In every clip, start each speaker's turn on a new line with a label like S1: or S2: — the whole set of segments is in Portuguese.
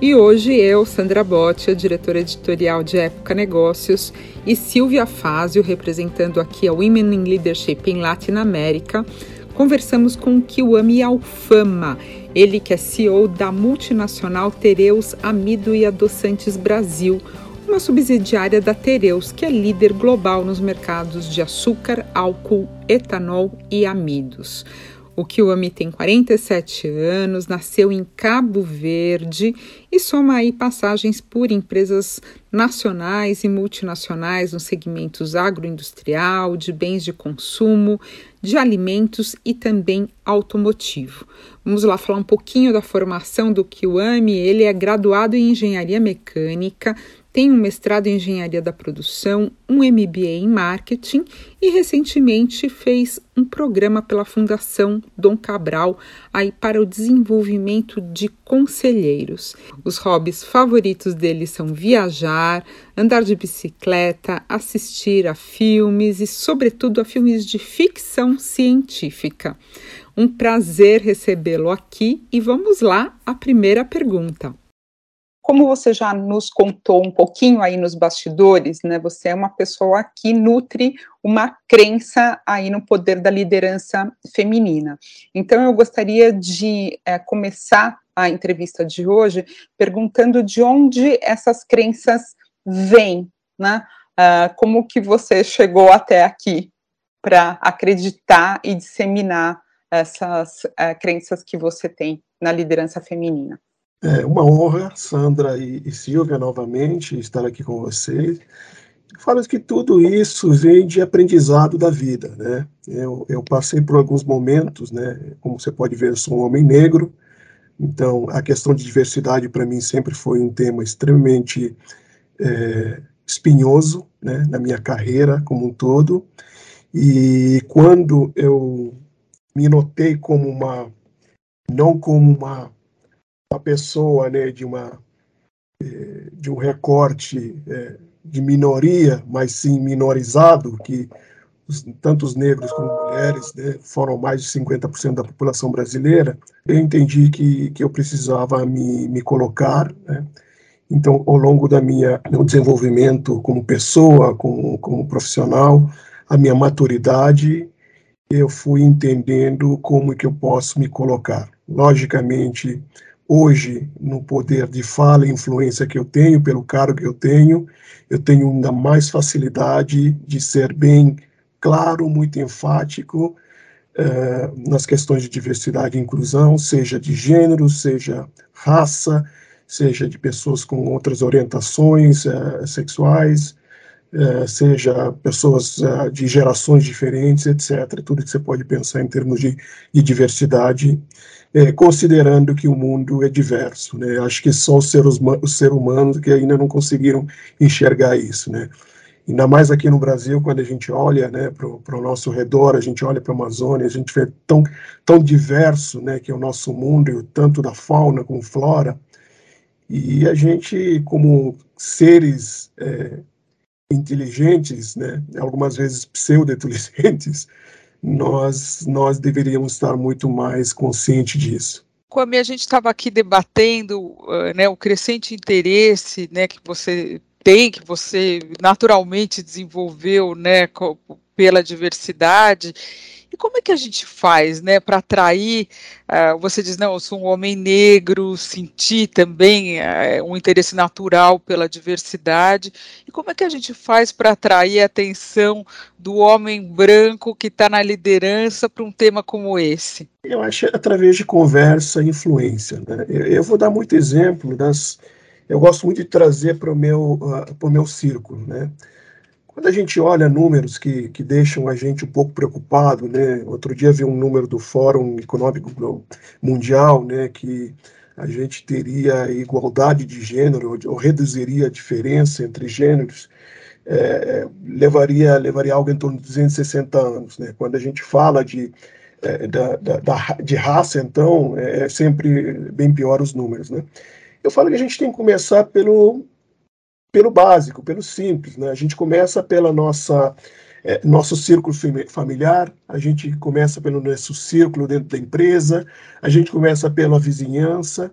S1: E hoje eu, Sandra Botti, diretora editorial de Época Negócios, e Silvia Fázio, representando aqui a Women in Leadership em Latinoamérica, conversamos com Kiwami Alfama, ele que é CEO da multinacional Tereus Amido e Adoçantes Brasil, uma subsidiária da Tereus, que é líder global nos mercados de açúcar, álcool, etanol e amidos. O Kiwami tem 47 anos, nasceu em Cabo Verde e soma aí passagens por empresas nacionais e multinacionais nos segmentos agroindustrial, de bens de consumo, de alimentos e também automotivo. Vamos lá falar um pouquinho da formação do Kiwami. Ele é graduado em engenharia mecânica, tem um mestrado em engenharia da produção, um MBA em marketing e recentemente fez um programa pela Fundação Dom Cabral aí para o desenvolvimento de conselheiros. Os hobbies favoritos dele são viajar, andar de bicicleta, assistir a filmes e, sobretudo, a filmes de ficção científica. Um prazer recebê-lo aqui e vamos lá à primeira pergunta. Como você já nos contou um pouquinho aí nos bastidores, né? Você é uma pessoa que nutre uma crença aí no poder da liderança feminina. Então eu gostaria de é, começar a entrevista de hoje perguntando de onde essas crenças vêm, né? Uh, como que você chegou até aqui para acreditar e disseminar essas uh, crenças que você tem na liderança feminina?
S2: É uma honra, Sandra e, e Silvia, novamente, estar aqui com vocês. Falo que tudo isso vem de aprendizado da vida, né? Eu, eu, passei por alguns momentos, né? Como você pode ver, eu sou um homem negro, então a questão de diversidade para mim sempre foi um tema extremamente é, espinhoso, né? Na minha carreira como um todo. E quando eu me notei como uma, não como uma uma pessoa né, de, uma, eh, de um recorte é, de minoria, mas sim minorizado, que tanto os negros como mulheres né, foram mais de 50% da população brasileira, eu entendi que, que eu precisava me, me colocar. Né? Então, ao longo da minha meu desenvolvimento como pessoa, como, como profissional, a minha maturidade, eu fui entendendo como que eu posso me colocar. Logicamente, hoje, no poder de fala e influência que eu tenho, pelo cargo que eu tenho, eu tenho ainda mais facilidade de ser bem claro, muito enfático uh, nas questões de diversidade e inclusão, seja de gênero, seja raça, seja de pessoas com outras orientações uh, sexuais, uh, seja pessoas de gerações diferentes, etc. Tudo que você pode pensar em termos de, de diversidade é, considerando que o mundo é diverso. Né? Acho que só os seres, os seres humanos que ainda não conseguiram enxergar isso. Né? Ainda mais aqui no Brasil, quando a gente olha né, para o nosso redor, a gente olha para a Amazônia, a gente vê tão, tão diverso né, que é o nosso mundo, tanto da fauna como flora, e a gente, como seres é, inteligentes, né, algumas vezes pseudo-inteligentes, nós, nós deveríamos estar muito mais conscientes disso.
S1: Como a gente estava aqui debatendo né, o crescente interesse né, que você tem, que você naturalmente desenvolveu né, pela diversidade, e como é que a gente faz, né, para atrair? Uh, você diz, não, eu sou um homem negro, sentir também uh, um interesse natural pela diversidade. E como é que a gente faz para atrair a atenção do homem branco que está na liderança para um tema como esse?
S2: Eu acho através de conversa e influência. Né? Eu, eu, vou dar muito exemplo das. Eu gosto muito de trazer para o meu, uh, meu círculo, né? Quando a gente olha números que, que deixam a gente um pouco preocupado, né? Outro dia vi um número do Fórum Econômico Mundial, né, que a gente teria igualdade de gênero ou reduziria a diferença entre gêneros. é, levaria, levaria algo em torno de 260 anos. Né? Quando a gente fala de, é, da, da, da, de raça, então, é, é sempre bem pior os números. Né? Eu falo que a gente tem que começar pelo, pelo básico, pelo simples. Né? A gente começa pela nossa é, nosso círculo familiar, a gente começa pelo nosso círculo dentro da empresa, a gente começa pela vizinhança.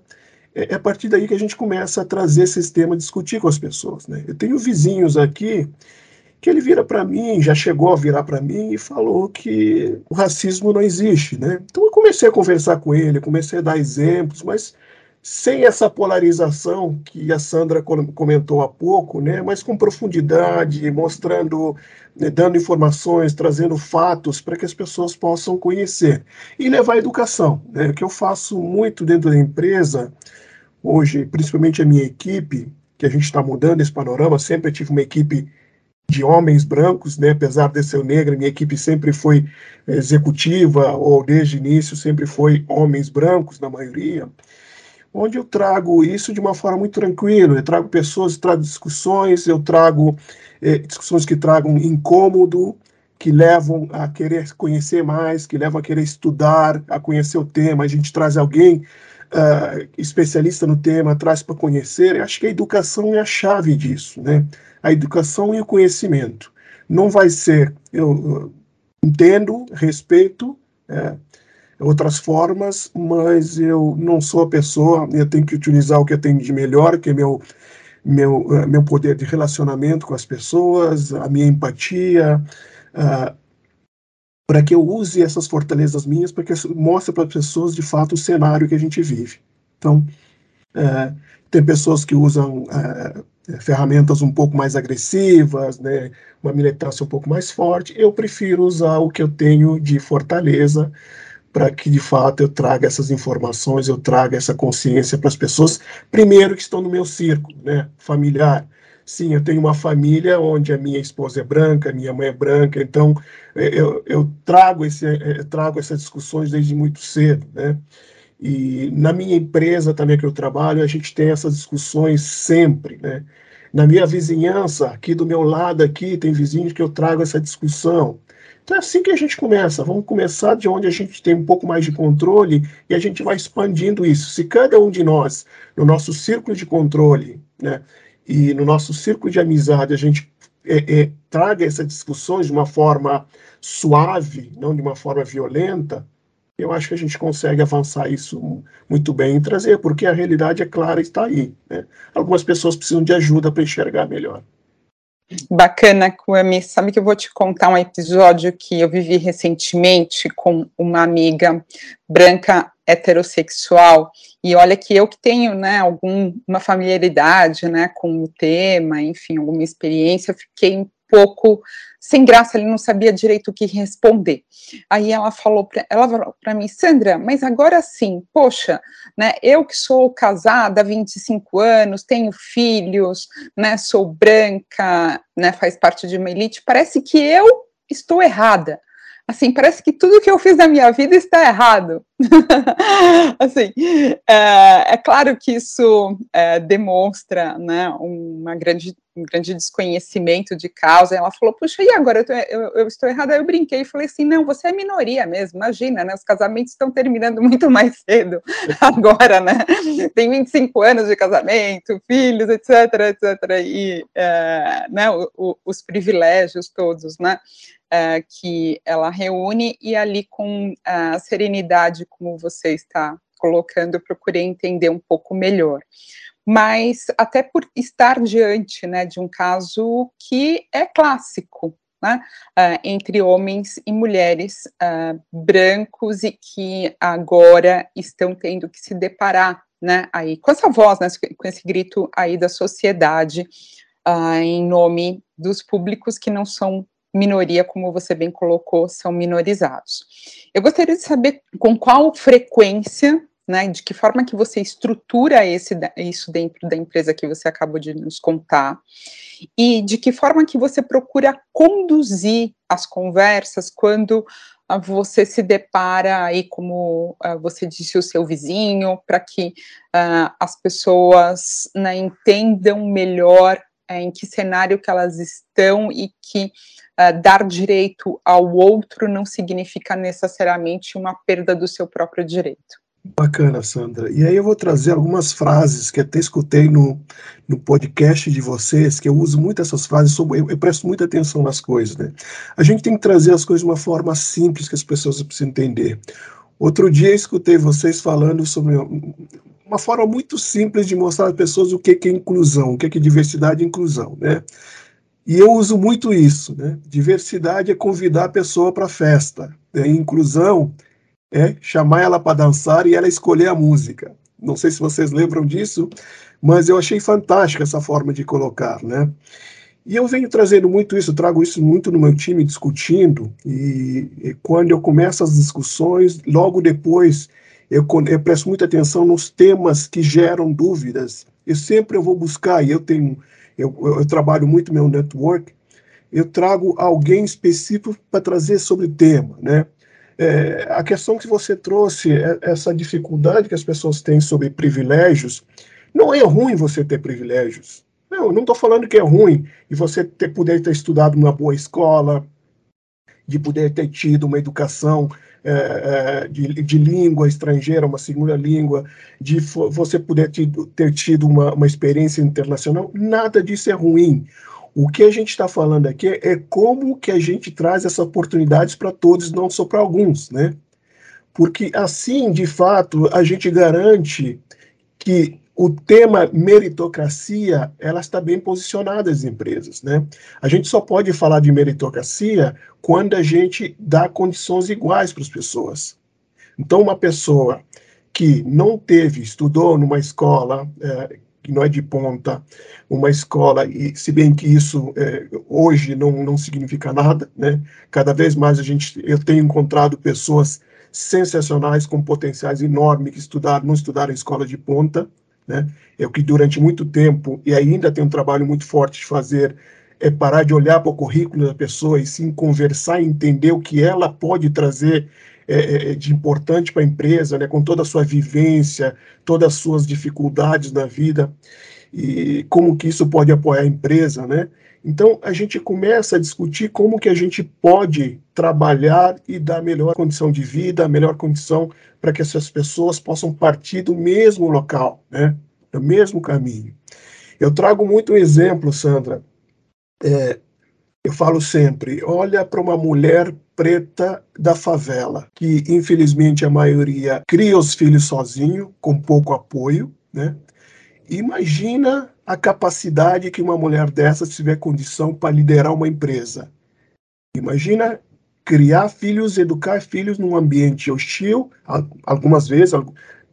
S2: É, é a partir daí que a gente começa a trazer esse tema, discutir com as pessoas. Né? Eu tenho vizinhos aqui que ele vira para mim, já chegou a virar para mim e falou que o racismo não existe, né? Então eu comecei a conversar com ele, comecei a dar exemplos, mas sem essa polarização que a Sandra comentou há pouco, né, mas com profundidade, mostrando, né, dando informações, trazendo fatos para que as pessoas possam conhecer e levar a educação, né, que eu faço muito dentro da empresa hoje, principalmente a minha equipe, que a gente está mudando esse panorama. Sempre tive uma equipe de homens brancos, né, apesar de ser negro, minha equipe sempre foi executiva ou desde início sempre foi homens brancos na maioria onde eu trago isso de uma forma muito tranquila. Eu trago pessoas, trago discussões, eu trago eh, discussões que tragam incômodo, que levam a querer conhecer mais, que levam a querer estudar, a conhecer o tema. A gente traz alguém uh, especialista no tema, traz para conhecer. Eu acho que a educação é a chave disso, né? A educação e o conhecimento. Não vai ser, eu, eu entendo, respeito, é, outras formas, mas eu não sou a pessoa, eu tenho que utilizar o que eu tenho de melhor, que é meu, meu, uh, meu poder de relacionamento com as pessoas, a minha empatia, uh, para que eu use essas fortalezas minhas, para que mostre para as pessoas de fato o cenário que a gente vive. Então, uh, tem pessoas que usam ferramentas um pouco mais agressivas, né, uma militância um pouco mais forte. Eu prefiro usar o que eu tenho de fortaleza, para que de fato eu traga essas informações, eu traga essa consciência para as pessoas, primeiro que estão no meu círculo, né, familiar. Sim, eu tenho uma família onde a minha esposa é branca, minha mãe é branca, então é, eu, eu trago, esse, é, eu trago essas discussões desde muito cedo, né? E na minha empresa também que eu trabalho, a gente tem essas discussões sempre, né? Na minha vizinhança, aqui do meu lado aqui, tem vizinhos que eu trago essa discussão. Então é assim que a gente começa. Vamos começar de onde a gente tem um pouco mais de controle e a gente vai expandindo isso. Se cada um de nós, no nosso círculo de controle, né, e no nosso círculo de amizade, a gente é, é, traga essas discussões de uma forma suave, não de uma forma violenta, eu acho que a gente consegue avançar isso muito bem e trazer, porque a realidade é clara e está aí. Né? Algumas pessoas precisam de ajuda para enxergar melhor.
S1: Bacana, Kwame. Sabe que eu vou te contar um episódio que eu vivi recentemente com uma amiga branca heterossexual e olha que eu que tenho, né, alguma familiaridade, né, com o tema, enfim, alguma experiência, fiquei pouco sem graça, ele não sabia direito o que responder. Aí ela falou para ela falou para mim, Sandra, mas agora sim, poxa, né, eu que sou casada há 25 anos, tenho filhos, né, sou branca, né, faz parte de uma elite, parece que eu estou errada assim, parece que tudo que eu fiz na minha vida está errado. assim, é, é, claro que isso é, demonstra, né, uma grande, um grande desconhecimento de causa. Ela falou, puxa, e agora eu, tô, eu, eu estou errada? Aí eu brinquei e falei assim, não, você é minoria mesmo, imagina, né, os casamentos estão terminando muito mais cedo agora, né, tem 25 anos de casamento, filhos, etc, etc, e, é, né, o, o, os privilégios todos, né, uh, que ela reúne, e ali com a serenidade, como você está colocando, eu procurei entender um pouco melhor. Mas até por estar diante né, de um caso que é clássico, né, uh, entre homens e mulheres uh, brancos e que agora estão tendo que se deparar né, aí, com essa voz, né, com esse grito aí da sociedade uh, em nome dos públicos que não são minoria, como você bem colocou, são minorizados. Eu gostaria de saber com qual frequência, né, de que forma que você estrutura esse, isso dentro da empresa que você acabou de nos contar, e de que forma que você procura conduzir as conversas quando uh, você se depara aí, como uh, você disse, o seu vizinho, para que uh, as pessoas né, entendam melhor é, em que cenário que elas estão e que uh, dar direito ao outro não significa necessariamente uma perda do seu próprio direito.
S2: Bacana, Sandra. E aí eu vou trazer algumas frases que até escutei no, no podcast de vocês, que eu uso muito essas frases, sobre, eu, eu, presto muita atenção nas coisas, né? A gente tem que trazer as coisas de uma forma simples que as pessoas precisam entender. Outro dia eu escutei vocês falando sobre uma forma muito simples de mostrar às pessoas o que é inclusão, o que é diversidade e inclusão, né? E eu uso muito isso, né? Diversidade é convidar a pessoa para a festa, né? inclusão é chamar ela para dançar e ela escolher a música. Não sei se vocês lembram disso, mas eu achei fantástica essa forma de colocar, né? E eu venho trazendo muito isso, trago isso muito no meu time discutindo, e, e quando eu começo as discussões, logo depois eu, eu presto muita atenção nos temas que geram dúvidas. E sempre eu vou buscar, e eu tenho, eu, eu trabalho muito meu network, eu trago alguém específico para trazer sobre o tema, né? É, a questão que você trouxe, é essa dificuldade que as pessoas têm sobre privilégios, não é ruim você ter privilégios. Não, não estou falando que é ruim e você ter, poder ter estudado numa boa escola, de poder ter tido uma educação é, é, de, de, língua estrangeira, uma segunda língua, de você poder ter tido uma, uma experiência internacional, nada disso é ruim. O que a gente está falando aqui é como que a gente traz essas oportunidades para todos, não só para alguns, né? Porque assim, de fato, a gente garante que o tema meritocracia ela está bem posicionada as empresas, né? A gente só pode falar de meritocracia quando a gente dá condições iguais para as pessoas. Então, uma pessoa que não teve, estudou numa escola é, que não é de ponta, uma escola, e se bem que isso é, hoje não, não significa nada, né? Cada vez mais a gente, eu tenho encontrado pessoas sensacionais com potenciais enormes que estudaram, não estudaram em escola de ponta, né? É o que durante muito tempo, e ainda tem um trabalho muito forte de fazer, é parar de olhar para o currículo da pessoa e sim conversar e entender o que ela pode trazer é, é, é de importante para a empresa, né, com toda a sua vivência, todas as suas dificuldades na vida, e como que isso pode apoiar a empresa, né? Então, a gente começa a discutir como que a gente pode trabalhar e dar melhor condição de vida, melhor condição para que essas pessoas possam partir do mesmo local, né? do mesmo caminho. Eu trago muito um exemplo, Sandra. É, eu falo sempre, olha para uma mulher preta da favela, que infelizmente a maioria cria os filhos sozinho, com pouco apoio, né? Imagina a capacidade que uma mulher dessa tiver condição para liderar uma empresa. Imagina criar filhos, educar filhos num ambiente hostil, algumas vezes,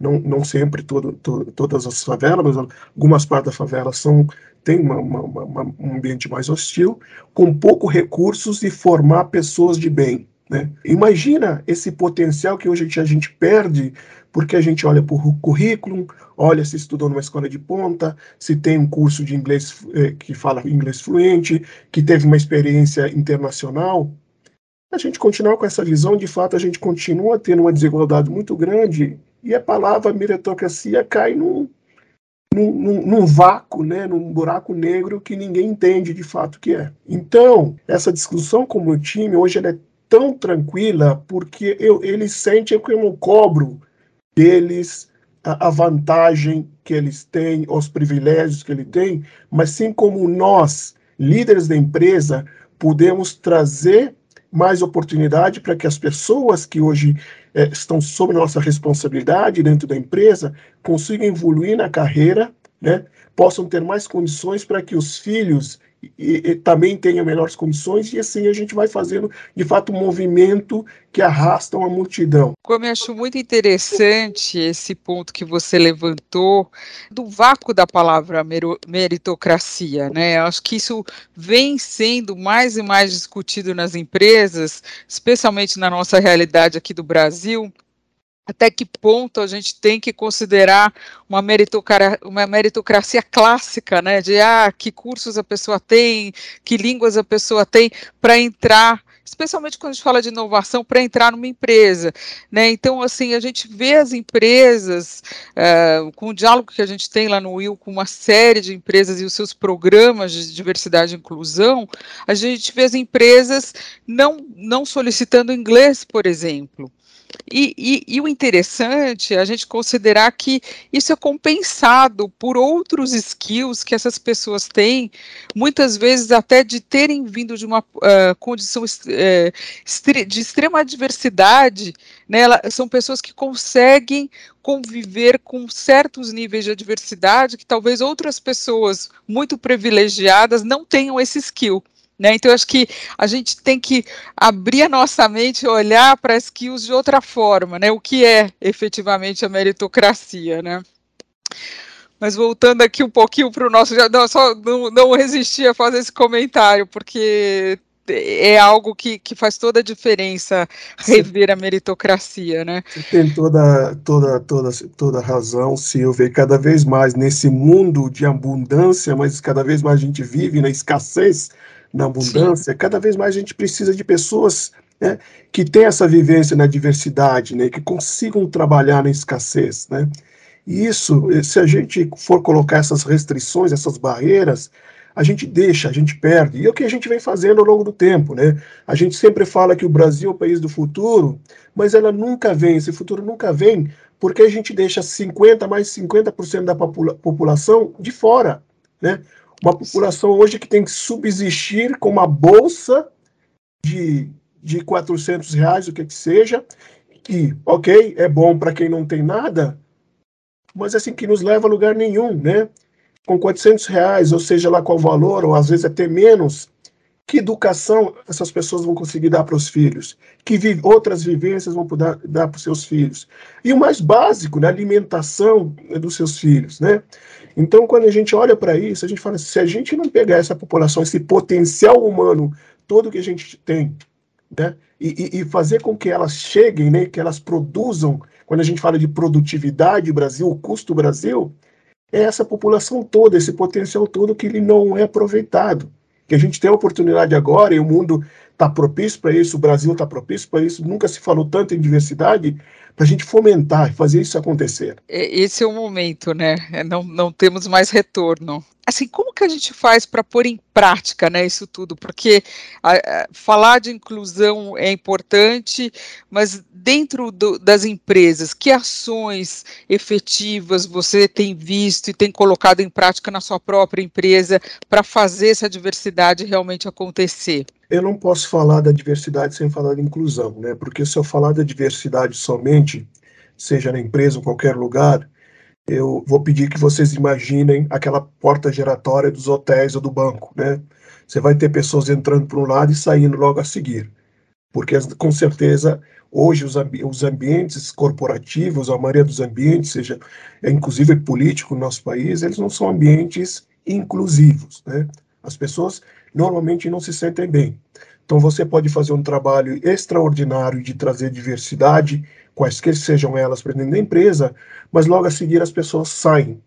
S2: não, não sempre todo, todo, todas as favelas, mas algumas partes da favela são tem uma, uma, uma, um ambiente mais hostil, com pouco recursos e formar pessoas de bem. Né? Imagina esse potencial que hoje a gente perde porque a gente olha para o currículo, olha se estudou numa escola de ponta, se tem um curso de inglês eh, que fala inglês fluente, que teve uma experiência internacional. A gente continuar com essa visão, de fato, a gente continua tendo uma desigualdade muito grande e a palavra meritocracia cai num, num, num, num, vácuo, né, num buraco negro que ninguém entende de fato que é. Então, essa discussão com o meu time hoje é tão tranquila porque eu, eles sentem que eu não cobro deles a, a vantagem que eles têm, os privilégios que ele tem, mas sim como nós, líderes da empresa, podemos trazer mais oportunidade para que as pessoas que hoje é, estão sob nossa responsabilidade dentro da empresa consigam evoluir na carreira, né, possam ter mais condições para que os filhos e, e, também tenha melhores condições, e assim a gente vai fazendo, de fato, um movimento que arrasta uma multidão.
S1: Como eu acho muito interessante esse ponto que você levantou, do vácuo da palavra meritocracia, né? Eu acho que isso vem sendo mais e mais discutido nas empresas, especialmente na nossa realidade aqui do Brasil, até que ponto a gente tem que considerar uma meritocracia, uma meritocracia clássica, né, de ah, que cursos a pessoa tem, que línguas a pessoa tem para entrar
S3: especialmente quando a gente fala de inovação para entrar numa empresa, né? Então, assim, a gente vê as empresas uh, com o diálogo que a gente tem lá no Will com uma série de empresas e os seus programas de diversidade e inclusão, a gente vê as empresas não não solicitando inglês, por exemplo. E, e, e, o interessante é a gente considerar que isso é compensado por outros skills que essas pessoas têm, muitas vezes até de terem vindo de uma uh, condição uh, de extrema adversidade, né, ela, são pessoas que conseguem conviver com certos níveis de adversidade que talvez outras pessoas muito privilegiadas não tenham esse skill. Né? Então, eu acho que a gente tem que abrir a nossa mente e olhar para as skills de outra forma, né? o que é efetivamente a meritocracia. Né? Mas voltando aqui um pouquinho para o nosso. Não, só não, não resisti a fazer esse comentário, porque é algo que, que faz toda a diferença rever a meritocracia, né?
S2: Você tem toda, toda, toda, toda razão, Silvia, e cada vez mais nesse mundo de abundância, mas cada vez mais a gente vive na escassez, na abundância, Sim. cada vez mais a gente precisa de pessoas né, que têm essa vivência na diversidade, né, que consigam trabalhar na escassez. Né? E isso, se a gente for colocar essas restrições, essas barreiras, a gente deixa, a gente perde. E é o que a gente vem fazendo ao longo do tempo. Né? A gente sempre fala que o Brasil é o país do futuro, mas ela nunca vem, esse futuro nunca vem, porque a gente deixa 50%, mais 50% da popula população de fora. Né? Uma população hoje que tem que subsistir com uma bolsa de, de 400 reais, o que que seja, que, ok, é bom para quem não tem nada, mas assim, que nos leva a lugar nenhum, né? Com 400 reais, ou seja lá qual valor, ou às vezes até menos, que educação essas pessoas vão conseguir dar para os filhos? Que vi outras vivências vão poder dar para os seus filhos? E o mais básico, né, alimentação dos seus filhos, né? Então, quando a gente olha para isso, a gente fala, se a gente não pegar essa população, esse potencial humano todo que a gente tem, né, e, e fazer com que elas cheguem, né, que elas produzam, quando a gente fala de produtividade Brasil, o custo Brasil, é essa população toda, esse potencial todo que ele não é aproveitado. Que a gente tem a oportunidade agora, e o mundo está propício para isso, o Brasil está propício para isso, nunca se falou tanto em diversidade, para a gente fomentar e fazer isso acontecer.
S3: É, esse é o momento, né? É, não, não temos mais retorno. Assim, como que a gente faz para pôr em prática né, isso tudo? Porque a, a, falar de inclusão é importante, mas dentro do, das empresas, que ações efetivas você tem visto e tem colocado em prática na sua própria empresa para fazer essa diversidade realmente acontecer?
S2: Eu não posso falar da diversidade sem falar da inclusão, né? Porque se eu falar da diversidade somente, seja na empresa ou qualquer lugar, eu vou pedir que vocês imaginem aquela porta giratória dos hotéis ou do banco, né? Você vai ter pessoas entrando por um lado e saindo logo a seguir. Porque, com certeza, hoje os, ambi os ambientes corporativos, a maioria dos ambientes, seja é, inclusive político no nosso país, eles não são ambientes inclusivos, né? As pessoas normalmente não se sentem bem. Então você pode fazer um trabalho extraordinário de trazer diversidade, quaisquer sejam elas para dentro da empresa, mas logo a seguir as pessoas saem.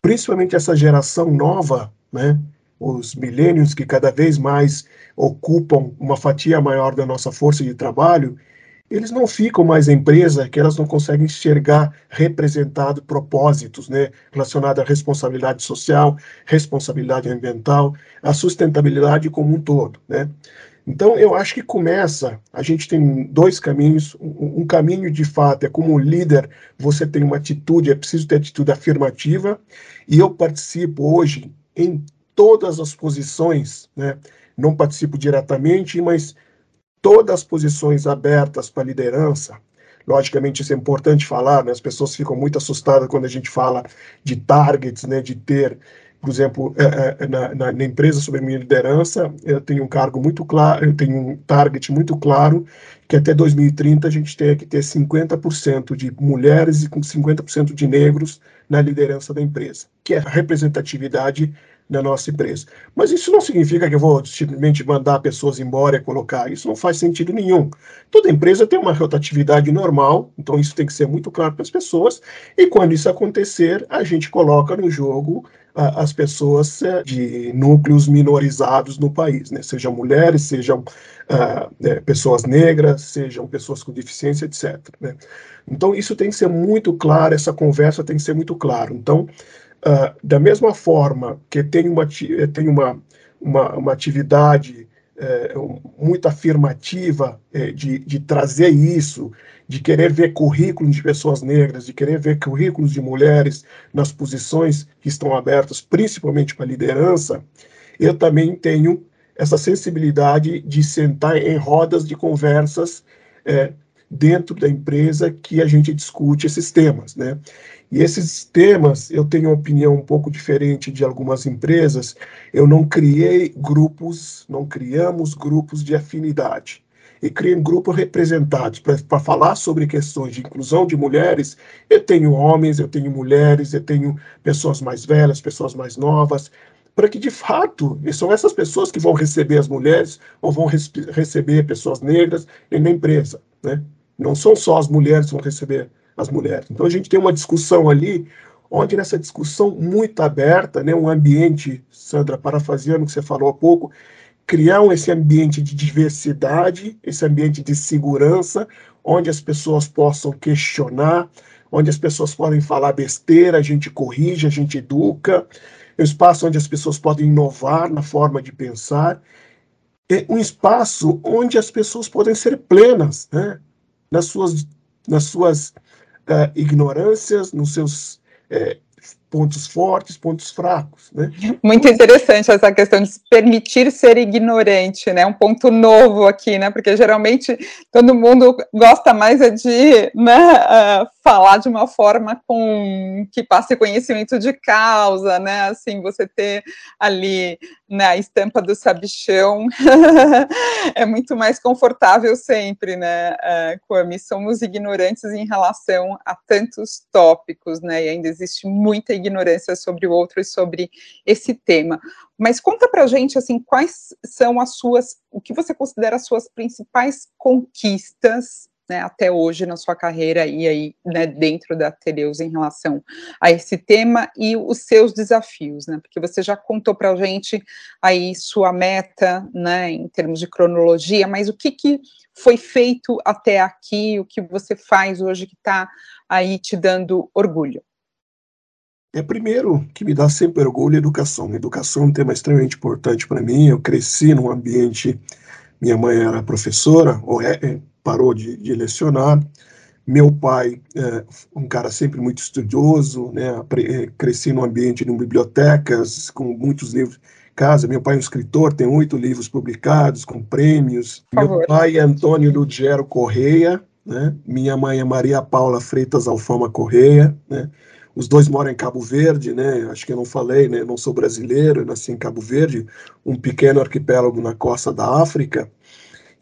S2: Principalmente essa geração nova, né? Os milênios que cada vez mais ocupam uma fatia maior da nossa força de trabalho, eles não ficam mais em empresa que elas não conseguem enxergar representado propósitos, né, relacionados à responsabilidade social, responsabilidade ambiental, a sustentabilidade como um todo, né. Então, eu acho que começa, a gente tem dois caminhos, um, um caminho de fato é como líder, você tem uma atitude, é preciso ter atitude afirmativa, e eu participo hoje em todas as posições, né, não participo diretamente, mas todas as posições abertas para liderança. Logicamente, isso é importante falar, né? as pessoas ficam muito assustadas quando a gente fala de targets, né? de ter, por exemplo, é, é, na, na, na, empresa sobre minha liderança, eu tenho um cargo muito claro, eu tenho um target muito claro, que até 2030 a gente tem que ter 50% de mulheres e com 50% de negros na liderança da empresa, que é a representatividade na nossa empresa. Mas isso não significa que eu vou simplesmente mandar pessoas embora e colocar. Isso não faz sentido nenhum. Toda empresa tem uma rotatividade normal, então isso tem que ser muito claro para as pessoas. E quando isso acontecer, a gente coloca no jogo as pessoas é, de núcleos minorizados no país, né? sejam mulheres, sejam uh, é, pessoas negras, sejam pessoas com deficiência, etc. Né? Então, isso tem que ser muito claro, essa conversa tem que ser muito claro. Então, uh, da mesma forma que tem uma, tem uma, uma, uma atividade é, muito afirmativa é, de, de trazer isso, de querer ver currículos de pessoas negras, de querer ver currículos de mulheres nas posições que estão abertas, principalmente para liderança, eu também tenho essa sensibilidade de sentar em rodas de conversas é, dentro da empresa que a gente discute esses temas, né? E esses temas, eu tenho uma opinião um pouco diferente de algumas empresas. Eu não criei grupos, não criamos grupos de afinidade. E criei grupos representados para falar sobre questões de inclusão de mulheres. Eu tenho homens, eu tenho mulheres, eu tenho pessoas mais velhas, pessoas mais novas, para que de fato são essas pessoas que vão receber as mulheres ou vão receber pessoas negras na empresa, né? Não são só as mulheres que vão receber as mulheres. Então a gente tem uma discussão ali, onde nessa discussão muito aberta, né, um ambiente, Sandra, parafraseando que você falou há pouco, criar esse ambiente de diversidade, esse ambiente de segurança, onde as pessoas possam questionar, onde as pessoas podem falar besteira, a gente corrige, a gente educa, um espaço onde as pessoas podem inovar na forma de pensar, um espaço onde as pessoas podem ser plenas, né, nas suas, nas suas uh, ignorâncias, nos seus é, pontos fortes, pontos fracos, né?
S1: Muito interessante essa questão de se permitir ser ignorante, né? Um ponto novo aqui, né? Porque geralmente todo mundo gosta mais é de né, uh, falar de uma forma com que passe conhecimento de causa, né? Assim, você ter ali né, a estampa do sabichão é muito mais confortável sempre, né? Uh, Kwame, somos ignorantes em relação a tantos tópicos, né? E ainda existe muita ignorância ignorância sobre o outro e sobre esse tema. Mas conta para gente assim quais são as suas, o que você considera as suas principais conquistas né, até hoje na sua carreira e aí né, dentro da Teleus em relação a esse tema e os seus desafios, né? Porque você já contou para a gente aí sua meta, né, em termos de cronologia, mas o que, que foi feito até aqui, o que você faz hoje que está aí te dando orgulho?
S2: É primeiro que me dá sempre orgulho a educação. A educação é um tema extremamente importante para mim. Eu cresci num ambiente, minha mãe era professora, ou é, é, parou de, de, lecionar. Meu pai, é, um cara sempre muito estudioso, né? É, cresci num ambiente de bibliotecas com muitos livros casa. Meu pai é um escritor, tem oito livros publicados com prêmios. Meu pai é Antônio Ludiero Correia, né? Minha mãe é Maria Paula Freitas Alfama Correia, né? Os dois moram em Cabo Verde, né? Acho que eu não falei, né? Não sou brasileiro, nasci em Cabo Verde, um pequeno arquipélago na costa da África,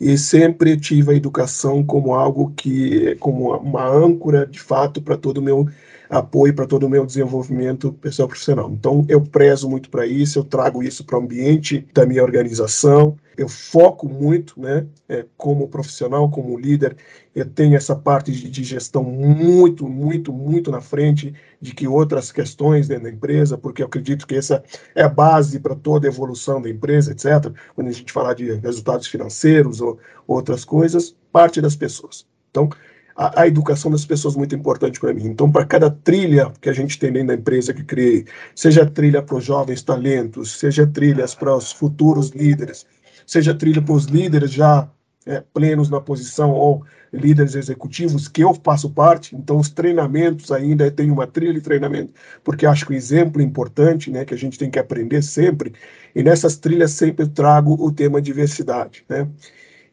S2: e sempre tive a educação como algo que, como uma âncora, de fato, para todo o meu apoio, para todo o meu desenvolvimento pessoal profissional. Então, eu prezo muito para isso, eu trago isso para o ambiente da minha organização, eu foco muito, né, é, como profissional, como líder, eu tenho essa parte de, de, gestão muito, muito, muito na frente de que outras questões dentro da empresa, porque eu acredito que essa é a base para toda a evolução da empresa, etc. Quando a gente falar de resultados financeiros ou outras coisas, parte das pessoas. Então, a, a educação das pessoas é muito importante para mim. Então, para cada trilha que a gente tem dentro da empresa que criei, seja trilha para os jovens talentos, seja trilhas para os futuros líderes, seja trilha para os líderes já é, plenos na posição ou líderes executivos, que eu faço parte, então os treinamentos ainda tem uma trilha de treinamento, porque acho que o exemplo é importante, né, que a gente tem que aprender sempre, e nessas trilhas sempre trago o tema diversidade, né,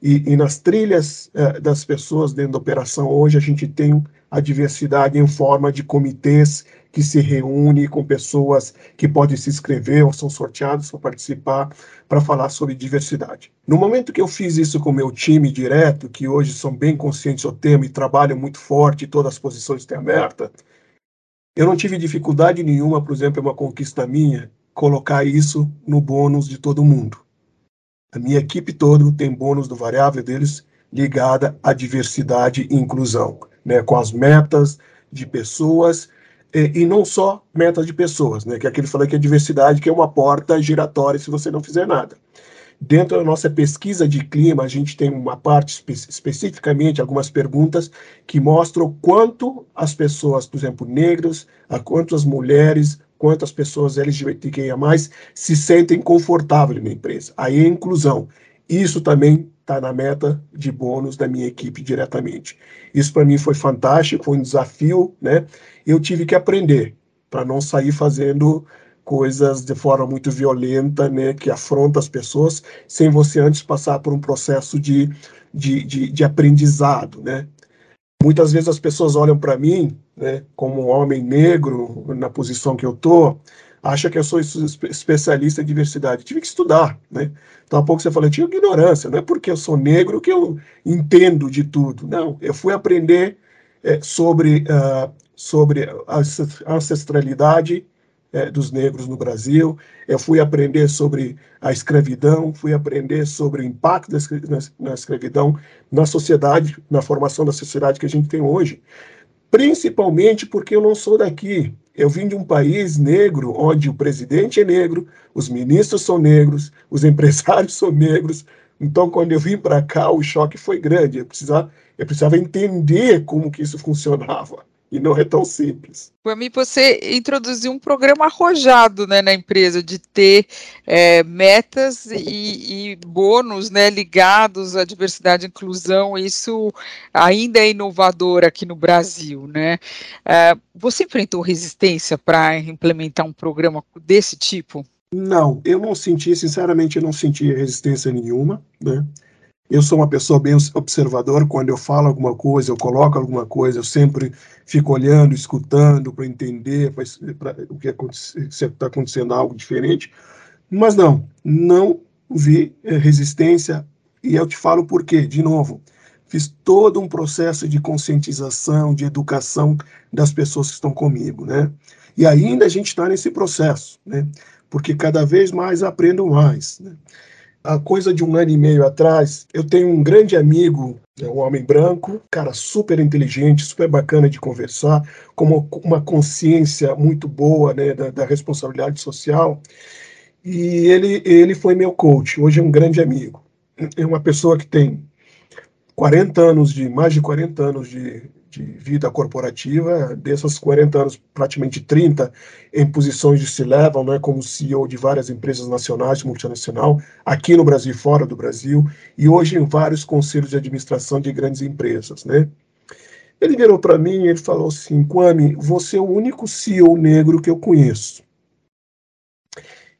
S2: e, e nas trilhas é, das pessoas dentro da operação hoje a gente tem a diversidade em forma de comitês que se reúne com pessoas que podem se inscrever ou são sorteados para participar para falar sobre diversidade. No momento que eu fiz isso com o meu time direto, que hoje são bem conscientes do tema e trabalham muito forte, todas as posições têm aberta, eu não tive dificuldade nenhuma, por exemplo, é uma conquista minha, colocar isso no bônus de todo mundo. A minha equipe toda tem bônus do variável deles ligada à diversidade e inclusão, né, com as metas de pessoas e, e, não só meta de pessoas, né? Que é aquele falou que a diversidade que é uma porta giratória se você não fizer nada. Dentro da nossa pesquisa de clima, a gente tem uma parte espe especificamente, algumas perguntas que mostram quanto as pessoas, por exemplo, negros, a quanto as mulheres, quantas pessoas LGBTQIA+, se sentem confortáveis na empresa. Aí é inclusão. Isso também está na meta de bônus da minha equipe diretamente. Isso para mim foi fantástico, foi um desafio, né? Eu tive que aprender para não sair fazendo coisas de forma muito violenta, né, que afronta as pessoas, sem você antes passar por um processo de, de, de, de aprendizado, né. Muitas vezes as pessoas olham para mim, né, como um homem negro, na posição que eu tô, acha que eu sou especialista em diversidade. Tive que estudar, né? Então, há pouco você falou, tinha ignorância, não é porque eu sou negro que eu entendo de tudo. Não, eu fui aprender é, sobre, uh, sobre a ancestralidade é, dos negros no Brasil, eu fui aprender sobre a escravidão, fui aprender sobre o impacto da, escravidão na sociedade, na formação da sociedade que a gente tem hoje, principalmente porque eu não sou daqui. Eu vim de um país negro, onde o presidente é negro, os ministros são negros, os empresários são negros. Então, quando eu vim para cá, o choque foi grande. Eu precisava, eu precisava entender como que isso funcionava e não é tão simples.
S1: Para mim, você introduziu um programa arrojado né, na empresa, de ter é, metas e, e, bônus né, ligados à diversidade e inclusão, isso ainda é inovador aqui no Brasil. Né? É, você enfrentou resistência para implementar um programa desse tipo?
S2: Não, eu não senti, sinceramente, eu não senti resistência nenhuma, né? Eu sou uma pessoa bem observador, quando eu falo alguma coisa, eu coloco alguma coisa, eu sempre fico olhando, escutando para entender pra, pra, o que está acontecendo algo diferente. Mas não, não vi eh, resistência e eu te falo por quê, de novo. Fiz todo um processo de conscientização, de educação das pessoas que estão comigo, né? E ainda a gente está nesse processo, né? Porque cada vez mais aprendo mais. Né? Há coisa de um ano e meio atrás, eu tenho um grande amigo, é um homem branco, cara super inteligente, super bacana de conversar, com uma consciência muito boa né, da, da responsabilidade social. E ele, ele foi meu coach, hoje é um grande amigo. É uma pessoa que tem 40 anos de, mais de 40 anos de, de vida corporativa, desses 40 anos, praticamente 30 em posições de C-level, né, como CEO de várias empresas nacionais, multinacional, aqui no Brasil e fora do Brasil, e hoje em vários conselhos de administração de grandes empresas, né. Ele virou para mim e ele falou assim, Kwame, você é o único CEO negro que eu conheço.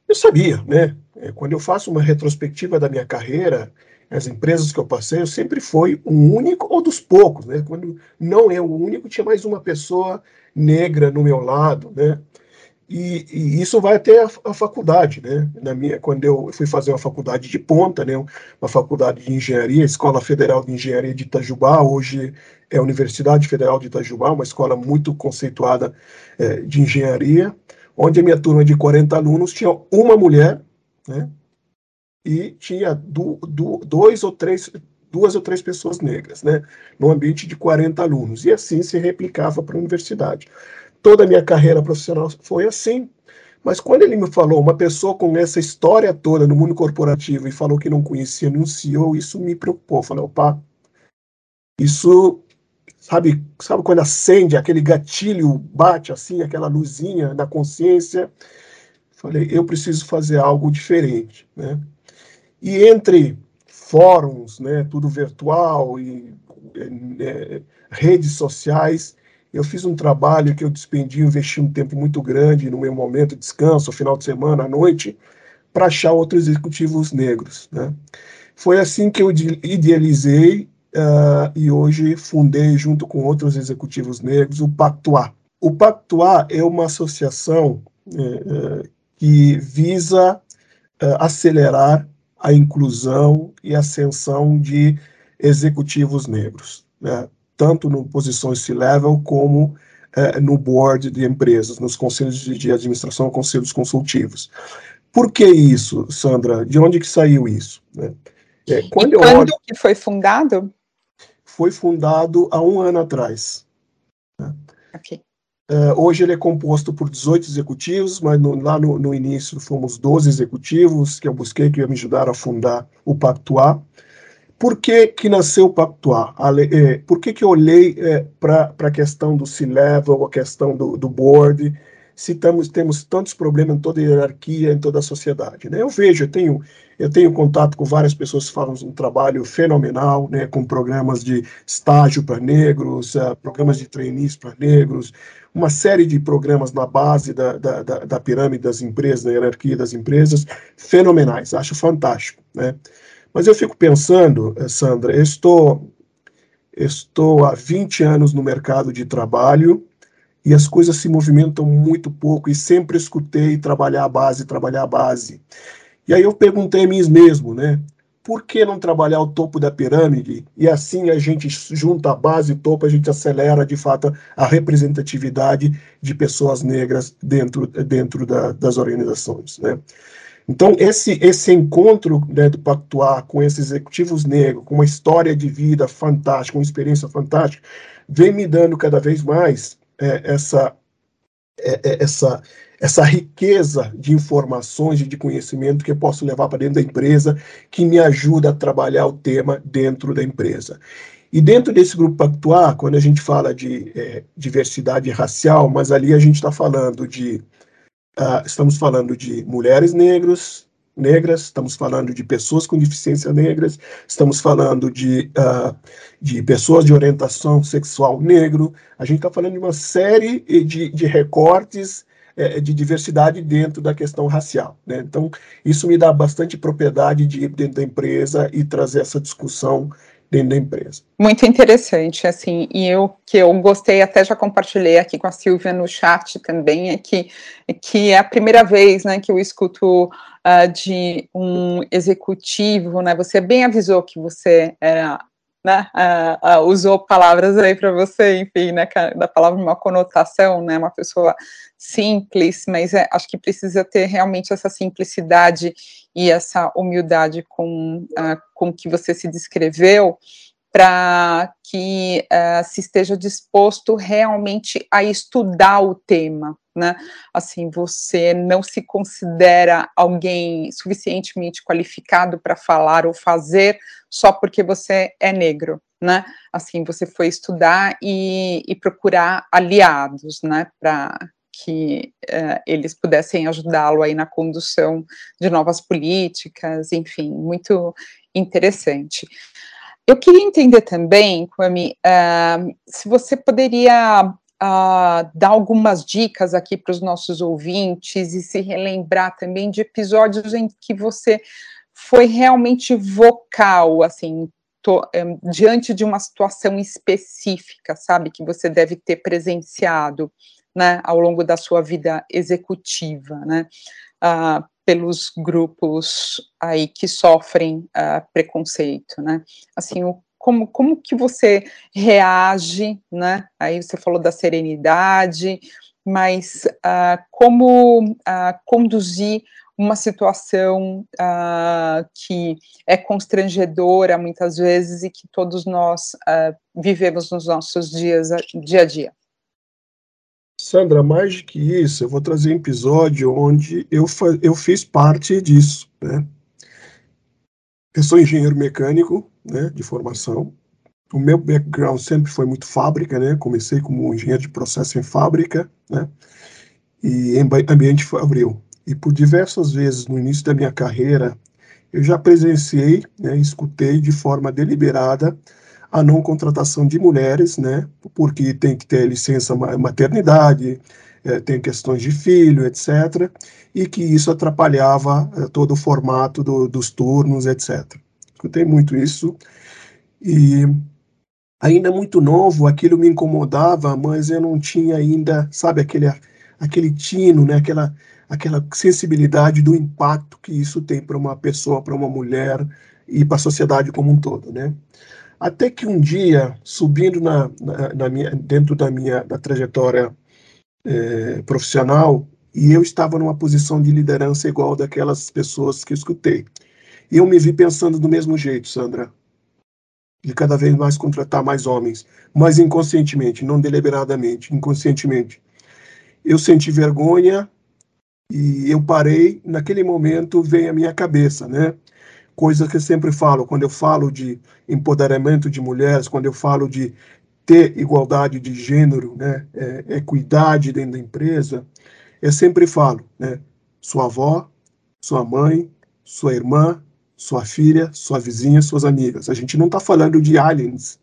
S2: Eu sabia, né, é, quando eu faço uma retrospectiva da minha carreira, as empresas que eu passei, eu sempre fui o único ou dos poucos, né? Quando não é o único, tinha mais uma pessoa negra no meu lado, né? E, e isso vai até a, a, faculdade, né? Na minha, quando eu fui fazer uma faculdade de ponta, né? Uma faculdade de engenharia, Escola Federal de Engenharia de Itajubá, hoje é a Universidade Federal de Itajubá, uma escola muito conceituada é, de engenharia, onde a minha turma de 40 alunos tinha uma mulher, né? E tinha du, du, dois ou três, duas ou três pessoas negras, né, no ambiente de 40 alunos, e assim se replicava para a universidade. Toda a minha carreira profissional foi assim, mas quando ele me falou, uma pessoa com essa história toda no mundo corporativo e falou que não conhecia nenhum CEO, isso me preocupou. Eu falei, opa, isso, sabe, sabe quando acende, aquele gatilho bate assim, aquela luzinha na consciência? Falei, eu preciso fazer algo diferente, né? E entre fóruns, né, tudo virtual e é, redes sociais, eu fiz um trabalho que eu despendi, investi um tempo muito grande no meu momento de descanso, final de semana, à noite, para achar outros executivos negros. Né? Foi assim que eu idealizei uh, e hoje fundei, junto com outros executivos negros, o Pactuá. O Pactuá é uma associação uh, que visa uh, acelerar a inclusão e ascensão de executivos negros, né? tanto no posições C-level como eh, no board de empresas, nos conselhos de, de administração, conselhos consultivos. Por que isso, Sandra? De onde que saiu isso? Né?
S1: É, quando quando olho, que foi fundado?
S2: Foi fundado há um ano atrás. Né? Ok. Uh, hoje ele é composto por 18 executivos, mas no, lá no, no, início fomos 12 executivos que eu busquei, que me ajudaram a fundar o Pactuar. Por que, que nasceu o Pactuar? É, por que, que eu olhei é, para a questão do C-Level, a questão do, do board, se tamos, temos tantos problemas em toda a hierarquia, em toda a sociedade. Né? Eu vejo, eu tenho, eu tenho contato com várias pessoas que fazem um trabalho fenomenal, né, com programas de estágio para negros, uh, programas de trainees para negros, uma série de programas na base da, da, da, da pirâmide das empresas, da hierarquia das empresas, fenomenais, acho fantástico. Né? Mas eu fico pensando, eh, Sandra, eu estou, estou há 20 anos no mercado de trabalho, e as coisas se movimentam muito pouco e sempre escutei trabalhar a base, trabalhar a base. E aí eu perguntei a mim mesmo, né? Por que não trabalhar o topo da pirâmide e assim a gente junta a base e topo, a gente acelera de fato a representatividade de pessoas negras dentro, dentro da, das organizações, né? Então, esse, esse encontro né, do Pactuar com esses executivos negros, com uma história de vida fantástica, uma experiência fantástica, vem me dando cada vez mais é, essa, é, é, essa, essa riqueza de informações e de conhecimento que eu posso levar para dentro da empresa, que me ajuda a trabalhar o tema dentro da empresa. E dentro desse grupo Pactuar, quando a gente fala de é, diversidade racial, mas ali a gente está falando de uh, estamos falando de mulheres negros, negras, estamos falando de pessoas com deficiência negras, estamos falando de, uh, de pessoas de orientação sexual negro, a gente está falando de uma série de, de recortes é, de diversidade dentro da questão racial. Né? Então, isso me dá bastante propriedade de ir dentro da empresa e trazer essa discussão dentro da empresa.
S1: Muito interessante, assim, e eu que eu gostei, até já compartilhei aqui com a Silvia no chat também, é que, que é a primeira vez, né, que eu escuto uh, de um executivo, né, você bem avisou que você era né, uh, uh, usou palavras aí para você, enfim, né, da palavra uma conotação, né, uma pessoa simples, mas é, acho que precisa ter realmente essa simplicidade e essa humildade com uh, com que você se descreveu, para que uh, se esteja disposto realmente a estudar o tema, né? Assim, você não se considera alguém suficientemente qualificado para falar ou fazer só porque você é negro, né? Assim, você foi estudar e, e procurar aliados, né? Para que uh, eles pudessem ajudá-lo aí na condução de novas políticas, enfim, muito interessante. Eu queria entender também, Kwame, uh, se você poderia uh, dar algumas dicas aqui para os nossos ouvintes e se relembrar também de episódios em que você foi realmente vocal, assim, to, um, diante de uma situação específica, sabe, que você deve ter presenciado, né, ao longo da sua vida executiva, né, uh, pelos grupos aí que sofrem uh, preconceito, né? Assim, o, como, como que você reage, né? Aí você falou da serenidade, mas uh, como uh, conduzir uma situação uh, que é constrangedora muitas vezes e que todos nós vivemos nos nossos dias, dia a dia.
S2: Sandra, mais do que isso, eu vou trazer um episódio onde eu, eu fiz parte disso, né? Eu sou engenheiro mecânico, né, de formação. O meu background sempre foi muito fábrica, né? Comecei como engenheiro de processo em fábrica, né? E em ambiente fabril. E por diversas vezes no início da minha carreira, eu já presenciei, né, escutei de forma deliberada a não contratação de mulheres, né, porque tem que ter licença maternidade, é, tem questões de filho, etc., e que isso atrapalhava é, todo o formato do, dos turnos, etc. Escutei muito isso, e ainda muito novo, aquilo me incomodava, mas eu não tinha ainda, sabe, aquele, aquele tino, né, aquela, aquela sensibilidade do impacto que isso tem para uma pessoa, para uma mulher e para a sociedade como um todo, né. Até que um dia, subindo na, na, na minha, dentro da minha da trajetória é, profissional, e eu estava numa posição de liderança igual daquelas pessoas que escutei. E eu me vi pensando do mesmo jeito, Sandra, de cada vez mais contratar mais homens, mas inconscientemente, não deliberadamente, inconscientemente. eu senti vergonha e eu parei. Naquele momento veio a minha cabeça, né? Coisa que eu sempre falo, quando eu falo de empoderamento de mulheres, quando eu falo de ter igualdade de gênero, né, é, equidade dentro da empresa, eu sempre falo, né, sua avó, sua mãe, sua irmã, sua filha, sua vizinha, suas amigas. A gente não está falando de aliens,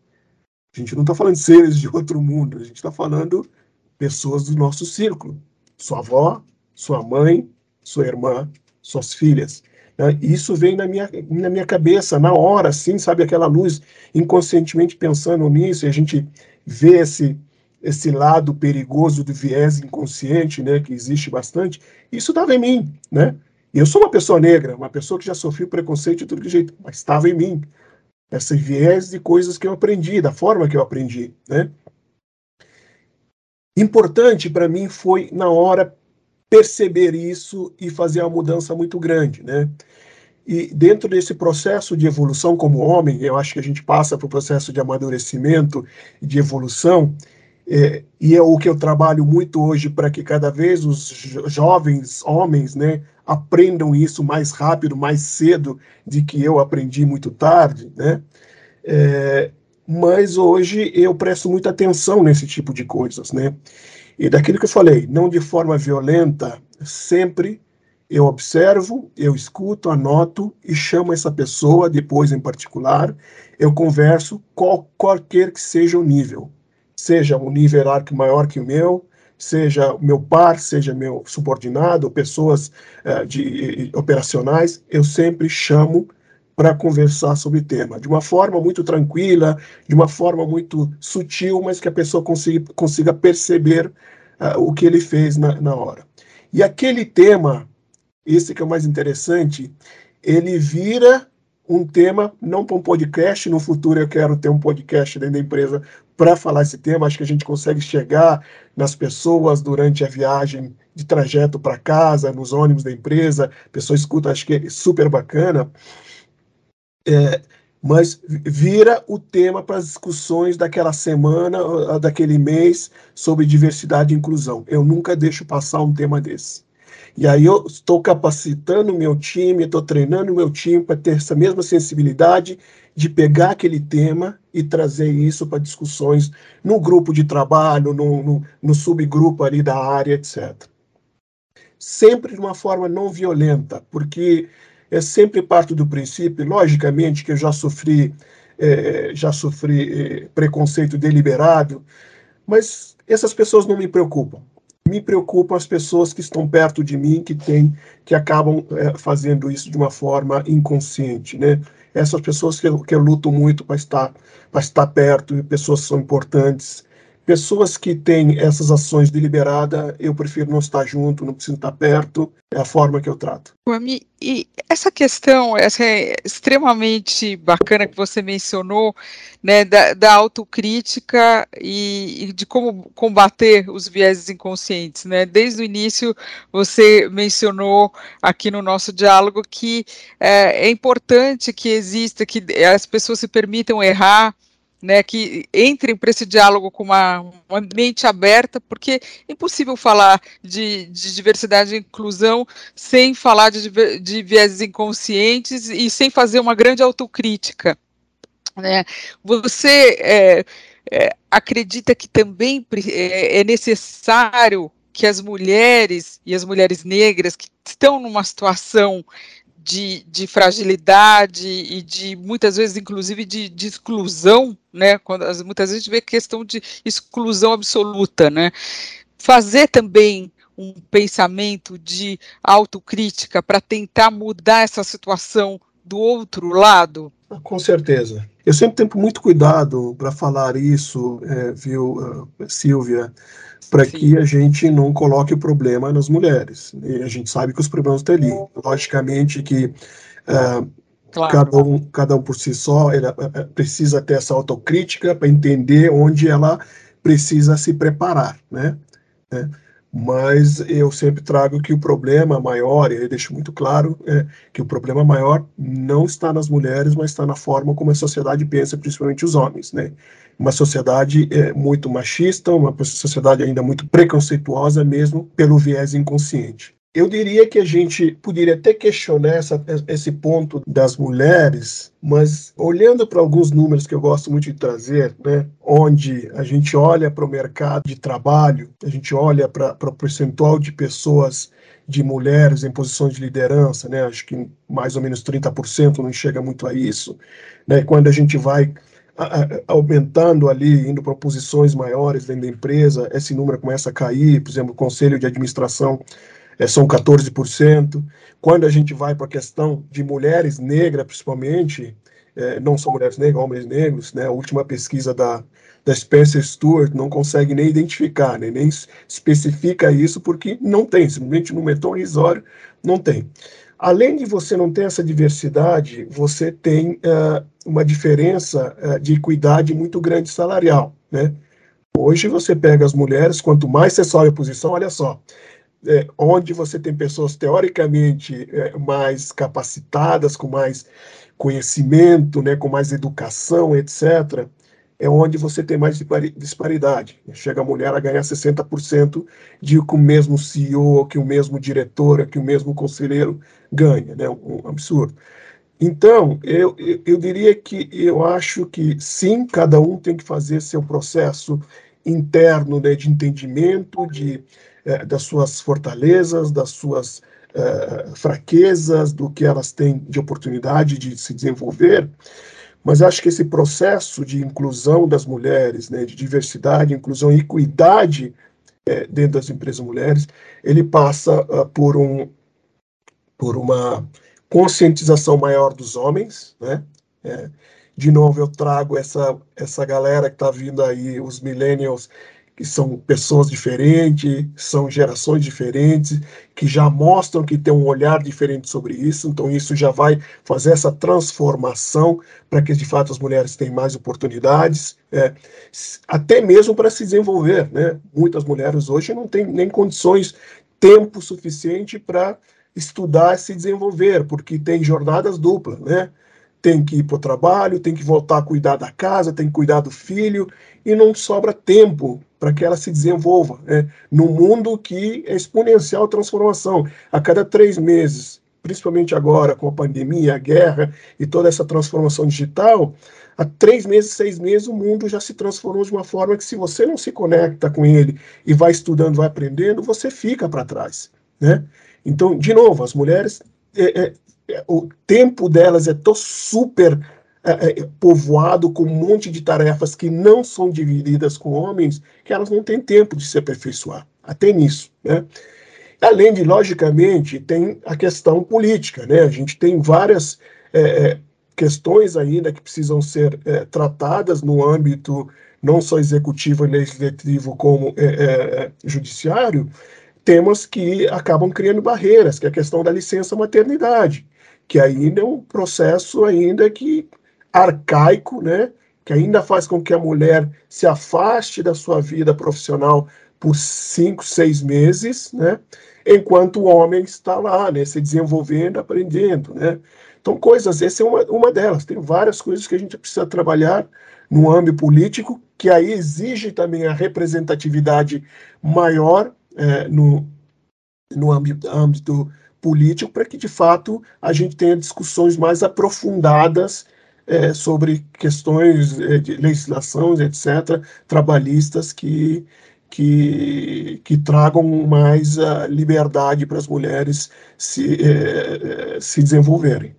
S2: a gente não está falando de seres de outro mundo, a gente está falando pessoas do nosso círculo. Sua avó, sua mãe, sua irmã, suas filhas. Né? Isso vem na minha, na minha cabeça, na hora, assim, sabe? Aquela luz, inconscientemente pensando nisso, e a gente vê esse, esse lado perigoso do viés inconsciente, né? Que existe bastante. Isso estava em mim, né? Eu sou uma pessoa negra, uma pessoa que já sofreu preconceito de todo jeito, mas estava em mim. Esse viés de coisas que eu aprendi, da forma que eu aprendi, né? Importante para mim foi, na hora, perceber isso e fazer uma mudança muito grande, né? E dentro desse processo de evolução como homem, eu acho que a gente passa para o processo de amadurecimento e de evolução, é, e é o que eu trabalho muito hoje para que cada vez os jovens homens, né, aprendam isso mais rápido, mais cedo, de que eu aprendi muito tarde, né? É, mas hoje eu presto muita atenção nesse tipo de coisas, né? E daquilo que eu falei, não de forma violenta, sempre eu observo, eu escuto, anoto e chamo essa pessoa depois em particular, eu converso qual, qualquer que seja o nível, seja um nível hierárquico maior que o meu, seja meu par, seja meu subordinado, pessoas uh, de, operacionais, eu sempre chamo para conversar sobre o tema, de uma forma muito tranquila, de uma forma muito sutil, mas que a pessoa consiga, consiga perceber uh, o que ele fez na, na hora. E aquele tema, esse que é o mais interessante, ele vira um tema, não para um podcast, no futuro eu quero ter um podcast dentro da empresa para falar esse tema, acho que a gente consegue chegar nas pessoas durante a viagem de trajeto para casa, nos ônibus da empresa, a pessoa escuta, acho que é super bacana, é, mas vira o tema para as discussões daquela semana, daquele mês, sobre diversidade e inclusão. Eu nunca deixo passar um tema desse. E aí eu estou capacitando o meu time, estou treinando o meu time para ter essa mesma sensibilidade de pegar aquele tema e trazer isso para discussões no grupo de trabalho, no, no, no subgrupo ali da área, etc. Sempre de uma forma não violenta, porque é sempre parte do princípio, logicamente, que eu já sofri, é, já sofri é, preconceito deliberado, mas essas pessoas não me preocupam. Me preocupam as pessoas que estão perto de mim, que tem, que acabam é, fazendo isso de uma forma inconsciente, né? Essas pessoas que eu, que eu luto muito para estar, para estar perto, pessoas que são importantes, Pessoas que têm essas ações deliberadas, eu prefiro não estar junto, não preciso estar perto, é a forma que eu trato.
S3: E essa questão essa é extremamente bacana que você mencionou, né, da, da autocrítica e, e, de como combater os vieses inconscientes, né? Desde o início você mencionou aqui no nosso diálogo que é, é importante que exista, que as pessoas se permitam errar, né, que entrem para esse diálogo com uma, uma, mente aberta, porque é impossível falar de, de diversidade e inclusão sem falar de, de inconscientes e sem fazer uma grande autocrítica. Né? Você é, é, acredita que também é, é necessário que as mulheres e as mulheres negras que estão numa situação de, de, fragilidade e de muitas vezes, inclusive, de, de exclusão, né? Quando muitas vezes a gente vê questão de exclusão absoluta, né? Fazer também um pensamento de autocrítica para tentar mudar essa situação do outro lado?
S2: Com certeza. Eu sempre tenho muito cuidado para falar isso, é, viu, Silvia, para que a gente não coloque o problema nas mulheres. E a gente sabe que os problemas estão ali. Logicamente que uh, claro. cada, um, cada um por si só ela, uh, precisa ter essa autocrítica para entender onde ela precisa se preparar, né? É. mas eu sempre trago que o problema maior, e eu deixo muito claro, é que o problema maior não está nas mulheres, mas está na forma como a sociedade pensa, principalmente os homens, né? Uma sociedade é, muito machista, uma sociedade ainda muito preconceituosa, mesmo pelo viés inconsciente. Eu diria que a gente poderia até questionar essa, esse ponto das mulheres, mas olhando para alguns números que eu gosto muito de trazer, né, onde a gente olha para o mercado de trabalho, a gente olha para o percentual de pessoas, de mulheres em posições de liderança, né, acho que mais ou menos 30% não chega muito a isso. Né, quando a gente vai aumentando ali, indo para posições maiores dentro da empresa, esse número começa a cair, por exemplo, o conselho de administração é, são 14%. Quando a gente vai para a questão de mulheres negras, principalmente, é, não são mulheres negras, homens negros, né? A última pesquisa da, da Spencer Stewart não consegue nem identificar, né? nem especifica isso, porque não tem, simplesmente no metom risório não tem. Além de você não ter essa diversidade, você tem uh, uma diferença uh, de equidade muito grande salarial, né? Hoje você pega as mulheres, quanto mais você sobe a posição, olha só, é, onde você tem pessoas teoricamente é, mais capacitadas, com mais conhecimento, né, com mais educação, etc., é onde você tem mais disparidade. Chega a mulher a ganhar 60% de que o mesmo CEO, que o mesmo diretor, que o mesmo conselheiro ganha, né? Um absurdo. Então, eu, eu, diria que eu acho que sim, cada um tem que fazer seu processo interno né, de entendimento, de é, das suas fortalezas, das suas é, fraquezas, do que elas têm de oportunidade de se desenvolver. Mas acho que esse processo de inclusão das mulheres, né, de diversidade, inclusão e equidade é, dentro das empresas mulheres, ele passa uh, por, um, por uma conscientização maior dos homens, né? É, de novo, eu trago essa, essa galera que está vindo aí, os millennials, que são pessoas diferentes, são gerações diferentes, que já mostram que tem um olhar diferente sobre isso, então isso já vai fazer essa transformação para que de fato as mulheres tenham mais oportunidades, é, até mesmo para se desenvolver. Né? Muitas mulheres hoje não têm nem condições, tempo suficiente para estudar e se desenvolver, porque tem jornadas duplas, né? Tem que ir para o trabalho, tem que voltar a cuidar da casa, tem que cuidar do filho, e não sobra tempo para que ela se desenvolva né? num mundo que é exponencial transformação. A cada três meses, principalmente agora com a pandemia, a guerra e toda essa transformação digital, há três meses, seis meses, o mundo já se transformou de uma forma que, se você não se conecta com ele e vai estudando, vai aprendendo, você fica para trás. Né? Então, de novo, as mulheres é, é, o tempo delas é tão super é, é, povoado com um monte de tarefas que não são divididas com homens, que elas não têm tempo de se aperfeiçoar. Até nisso, né? Além de, logicamente, tem a questão política, né? A gente tem várias é, é questões ainda que precisam ser é, tratadas no âmbito não só executivo e legislativo como judiciário, temas que acabam criando barreiras, que é a questão da licença maternidade que ainda é um processo ainda que arcaico, né? Que ainda faz com que a mulher se afaste da sua vida profissional por cinco, seis meses, né? Enquanto o homem está lá, né? Se desenvolvendo, aprendendo, né? Então, coisas, essa é uma, uma delas. Tem várias coisas que a gente precisa trabalhar no âmbito político, que aí exige também a representatividade maior é, no, no âmbito, âmbito político para que, de fato, a gente tenha discussões mais aprofundadas é, sobre questões é, de legislação, etc., trabalhistas que, que, que tragam mais a liberdade para as mulheres se, é, é se desenvolverem.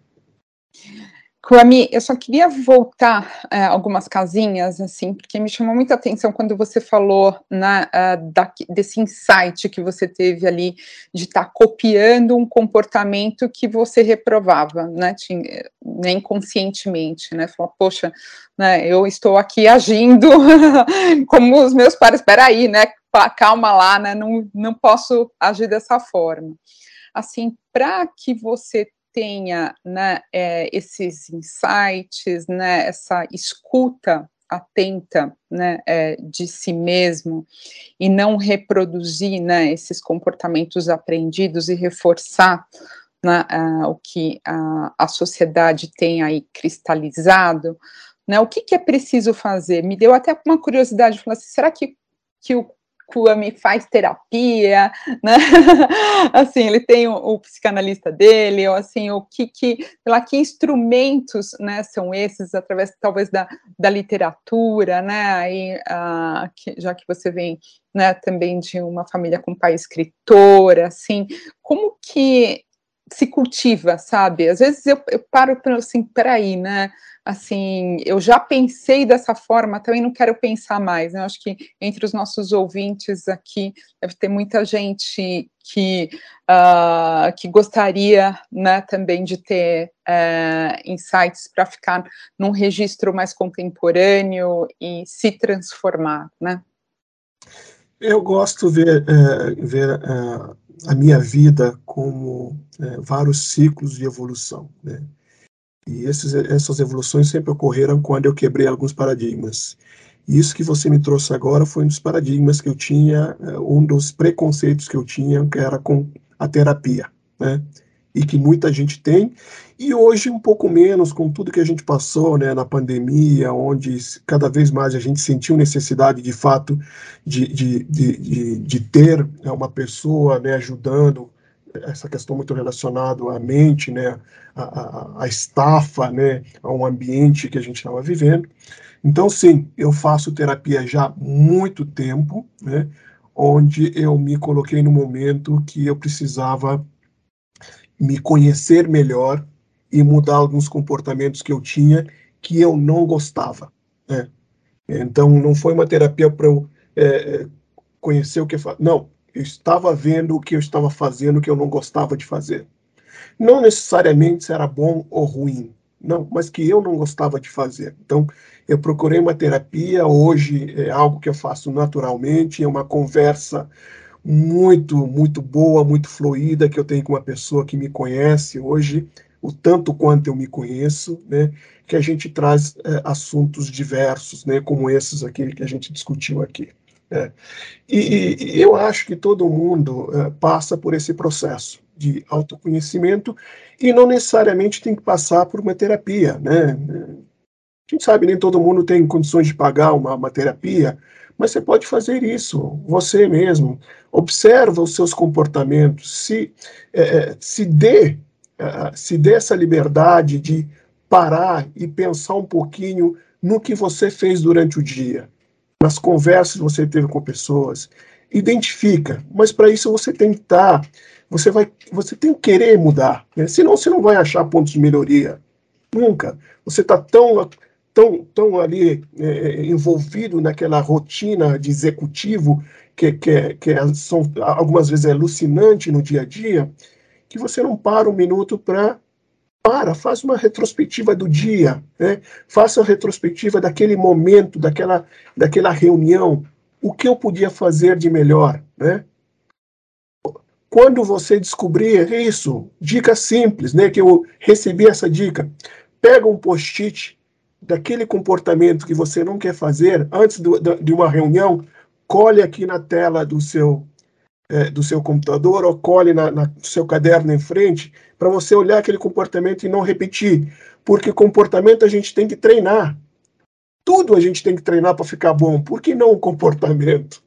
S1: Kwame, eu só queria voltar é, algumas casinhas, assim, porque me chamou muita atenção quando você falou na, uh, da, desse insight que você teve ali de estar tá copiando um comportamento que você reprovava, né, tinha, né inconscientemente, né, falou, poxa, né, eu estou aqui agindo como os meus pais, espera aí, né, calma lá, né, não, não posso agir dessa forma. Assim, para que você tenha né, é, esses insights, né, essa escuta atenta né, é, de si mesmo e não reproduzir né, esses comportamentos aprendidos e reforçar né, uh, o que a, a sociedade tem aí cristalizado, né, o que, que, é preciso fazer? Me deu até uma curiosidade, falar assim, será que, que o Kwame faz terapia, né? assim, ele tem o, o, psicanalista dele, ou assim, o que, que, lá, que instrumentos, né, são esses, através, talvez, da, da literatura, né, aí, uh, que, já que você vem, né, também de uma família com pai escritor, assim, como que se cultiva, sabe? Às vezes eu, eu paro para assim, peraí, né? Assim, eu já pensei dessa forma, também não quero pensar mais. Né? Eu acho que entre os nossos ouvintes aqui deve ter muita gente que, uh, que gostaria, né, também de ter uh, insights para ficar num registro mais contemporâneo e se transformar, né?
S2: Eu gosto ver, uh, ver a minha vida como é, vários ciclos de evolução. Né? E esses, essas evoluções sempre ocorreram quando eu quebrei alguns paradigmas. E isso que você me trouxe agora foi um dos paradigmas que eu tinha, é, um dos preconceitos que eu tinha, que era com a terapia. Né? e que muita gente tem, e hoje um pouco menos com tudo que a gente passou né, na pandemia, onde cada vez mais a gente sentiu necessidade de fato de, de, de, de, de ter né, uma pessoa né, ajudando, essa questão muito relacionada à mente, né, a, a estafa, né, a um ambiente que a gente estava vivendo. Então, sim, eu faço terapia já há muito tempo, né, onde eu me coloquei no momento que eu precisava me conhecer melhor e mudar alguns comportamentos que eu tinha que eu não gostava. Né? Então, não foi uma terapia para eu é, é conhecer o que eu Não, eu estava vendo o que eu estava fazendo que eu não gostava de fazer. Não necessariamente se era bom ou ruim, não, mas que eu não gostava de fazer. Então, eu procurei uma terapia, hoje é algo que eu faço naturalmente, é uma conversa muito, muito boa, muito fluida que eu tenho com uma pessoa que me conhece hoje, o tanto quanto eu me conheço, né, que a gente traz é, assuntos diversos, né, como esses aqui que a gente discutiu aqui. Né. E, e, eu acho que todo mundo é, passa por esse processo de autoconhecimento e não necessariamente tem que passar por uma terapia, né? A gente sabe nem todo mundo tem condições de pagar uma, uma terapia, mas você pode fazer isso você mesmo. Observa os seus comportamentos, se, é, é se, dê, é, se dê essa liberdade de parar e pensar um pouquinho no que você fez durante o dia, nas conversas que você teve com pessoas. Identifica, mas para isso você tem que estar, tá, você vai, você tem que querer mudar, né? senão você não vai achar pontos de melhoria. Nunca. Você está tão tão, tão ali é, envolvido naquela rotina de executivo que, que, que é, são, algumas vezes é alucinante no dia a dia, que você não para um minuto para para, faz uma retrospectiva do dia, né? faça a retrospectiva daquele momento, daquela, daquela reunião, o que eu podia fazer de melhor, né? Quando você descobrir isso, dica simples, né, que eu recebi essa dica, pega um post-it daquele comportamento que você não quer fazer antes do, de uma reunião, colhe aqui na tela do seu é, do seu computador ou colhe na, na no seu caderno em frente para você olhar aquele comportamento e não repetir, porque comportamento a gente tem que treinar. Tudo a gente tem que treinar para ficar bom. Por que não o comportamento?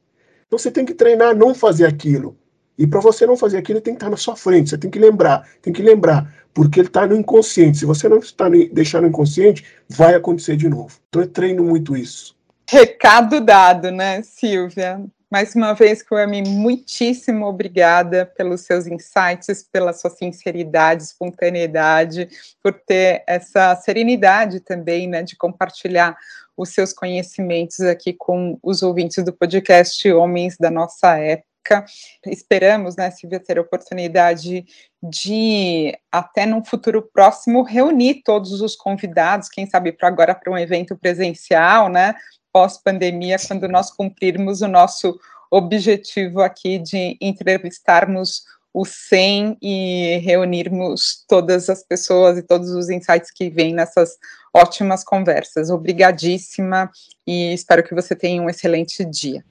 S2: Então você tem que treinar não fazer aquilo. E para você não fazer aquilo, tem que estar na sua frente. Você tem que lembrar, tem que lembrar, porque ele está no inconsciente. Se você não está deixar no inconsciente, vai acontecer de novo. Então eu treino muito isso.
S1: Recado dado, né, Silvia? Mais uma vez, Kwame, muitíssimo obrigada pelos seus insights, pela sua sinceridade, espontaneidade, por ter essa serenidade também, né, de compartilhar os seus conhecimentos aqui com os ouvintes do podcast Homens da Nossa Época. Esperamos, né, Silvia, ter a oportunidade de, até num futuro próximo, reunir todos os convidados, quem sabe para agora para um evento presencial, né, pós-pandemia, quando nós cumprirmos o nosso objetivo aqui de entrevistarmos o 100 e reunirmos todas as pessoas e todos os insights que vêm nessas ótimas conversas. Obrigadíssima e espero que você tenha um excelente dia.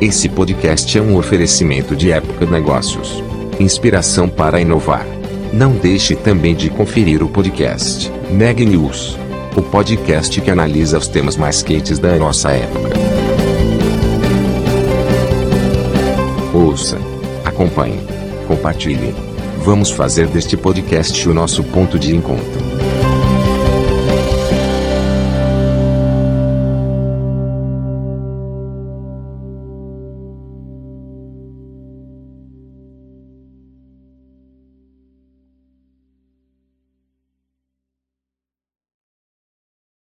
S4: Esse podcast é um oferecimento de Época Negócios. Inspiração para inovar. Não deixe também de conferir o podcast Neg News, o podcast que analisa os temas mais quentes da nossa época. Ouça, acompanhe, compartilhe. Vamos fazer deste podcast o nosso ponto de encontro.